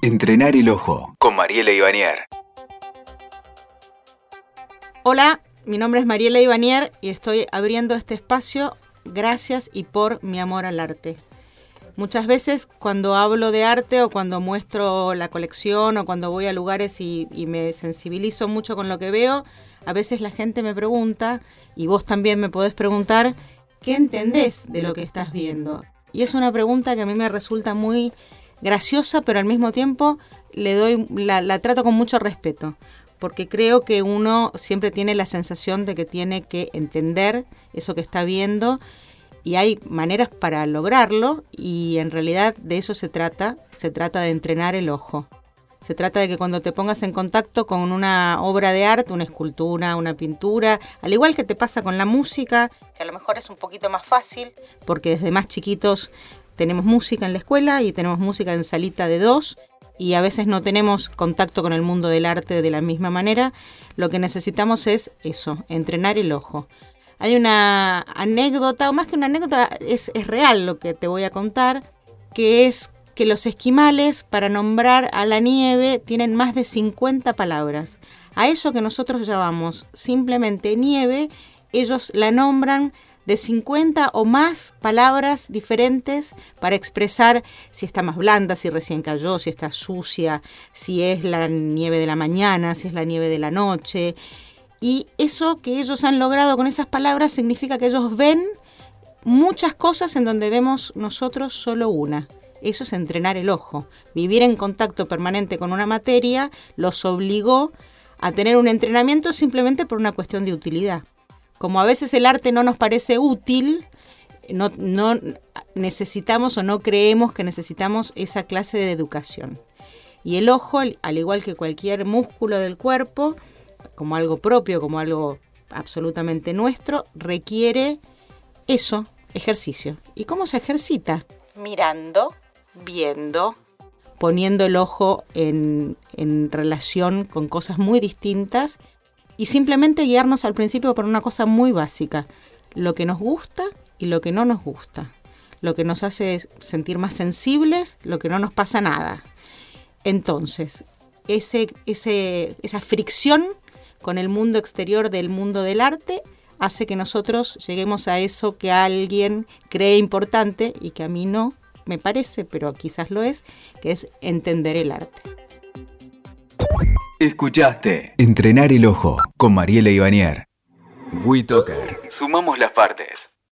Entrenar el ojo con Mariela Ivanier. Hola, mi nombre es Mariela Ivanier y estoy abriendo este espacio gracias y por mi amor al arte. Muchas veces cuando hablo de arte o cuando muestro la colección o cuando voy a lugares y, me sensibilizo mucho con lo que veo, a veces la gente me pregunta, y vos también me podés preguntar, ¿qué entendés de lo que estás viendo? Y es una pregunta que a mí me resulta muy graciosa, pero al mismo tiempo le doy, la, trato con mucho respeto, porque creo que uno siempre tiene la sensación de que tiene que entender eso que está viendo y hay maneras para lograrlo y en realidad de eso se trata, se trata de entrenar el ojo. Se trata de que cuando te pongas en contacto con una obra de arte, una escultura, una pintura, al igual que te pasa con la música, que a lo mejor es un poquito más fácil, porque desde más chiquitos tenemos música en la escuela y tenemos música en salita de dos y a veces no tenemos contacto con el mundo del arte de la misma manera, lo que necesitamos es eso, entrenar el ojo. Hay una anécdota, o más que una anécdota, es, es real lo que te voy a contar, que es que los esquimales, para nombrar a la nieve, tienen más de 50 palabras. A eso que nosotros llamamos simplemente nieve, ellos la nombran de 50 o más palabras diferentes para expresar si está más blanda, si recién cayó, si está sucia, si es la nieve de la mañana, si es la nieve de la noche. Y eso que ellos han logrado con esas palabras significa que ellos ven muchas cosas en donde vemos nosotros solo una. Eso es entrenar el ojo. Vivir en contacto permanente con una materia los obligó a tener un entrenamiento simplemente por una cuestión de utilidad. Como a veces el arte no nos parece útil, no, no necesitamos o no creemos que necesitamos esa clase de educación. Y el ojo, al igual que cualquier músculo del cuerpo, como algo propio, como algo absolutamente nuestro, requiere eso, ejercicio. ¿Y cómo se ejercita? Mirando, viendo, poniendo el ojo en, relación con cosas muy distintas y simplemente guiarnos al principio por una cosa muy básica, lo que nos gusta y lo que no nos gusta, lo que nos hace sentir más sensibles, lo que no nos pasa nada. Entonces, ese, esa fricción con el mundo exterior del mundo del arte hace que nosotros lleguemos a eso que alguien cree importante y que a mí no, me parece, pero quizás lo es, que es entender el arte. Escuchaste Entrenar el Ojo con Mariela Ivanier. WeToker. Sumamos las partes.